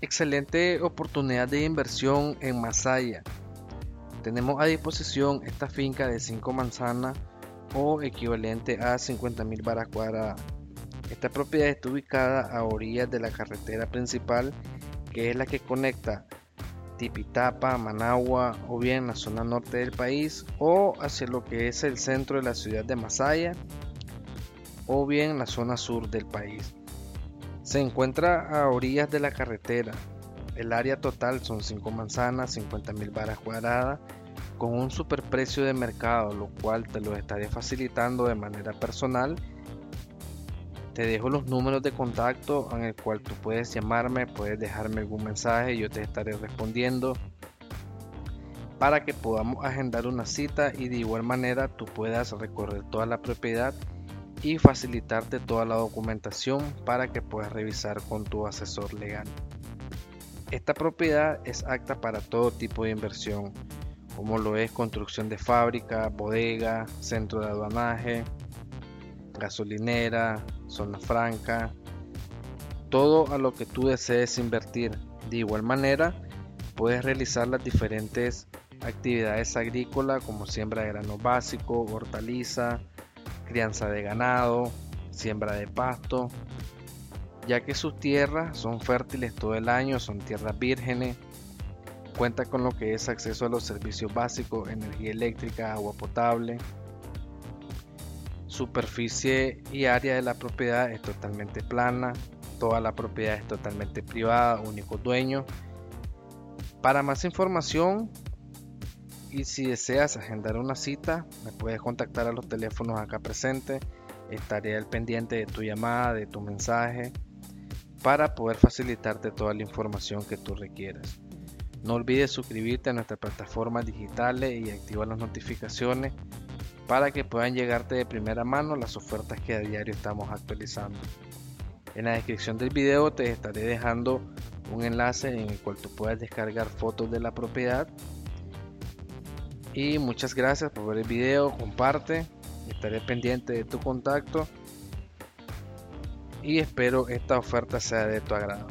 Excelente oportunidad de inversión en Masaya. Tenemos a disposición esta finca de 5 manzanas o equivalente a 50.000 varas cuadradas. Esta propiedad está ubicada a orillas de la carretera principal que es la que conecta Tipitapa, Managua o bien la zona norte del país o hacia lo que es el centro de la ciudad de Masaya o bien la zona sur del país. Se encuentra a orillas de la carretera. El área total son 5 manzanas, 50 mil varas cuadradas, con un superprecio de mercado, lo cual te lo estaré facilitando de manera personal. Te dejo los números de contacto en el cual tú puedes llamarme, puedes dejarme algún mensaje, yo te estaré respondiendo para que podamos agendar una cita y de igual manera tú puedas recorrer toda la propiedad y facilitarte toda la documentación para que puedas revisar con tu asesor legal. Esta propiedad es apta para todo tipo de inversión, como lo es construcción de fábrica, bodega, centro de aduanaje, gasolinera, zona franca, todo a lo que tú desees invertir. De igual manera, puedes realizar las diferentes actividades agrícolas como siembra de grano básico, hortaliza, crianza de ganado, siembra de pasto, ya que sus tierras son fértiles todo el año, son tierras vírgenes, cuenta con lo que es acceso a los servicios básicos, energía eléctrica, agua potable, superficie y área de la propiedad es totalmente plana, toda la propiedad es totalmente privada, único dueño. Para más información y si deseas agendar una cita, me puedes contactar a los teléfonos acá presentes. Estaré al pendiente de tu llamada, de tu mensaje, para poder facilitarte toda la información que tú requieras. No olvides suscribirte a nuestras plataformas digitales y activar las notificaciones para que puedan llegarte de primera mano las ofertas que a diario estamos actualizando. En la descripción del video te estaré dejando un enlace en el cual tú puedas descargar fotos de la propiedad y muchas gracias por ver el video, comparte, estaré pendiente de tu contacto y espero esta oferta sea de tu agrado.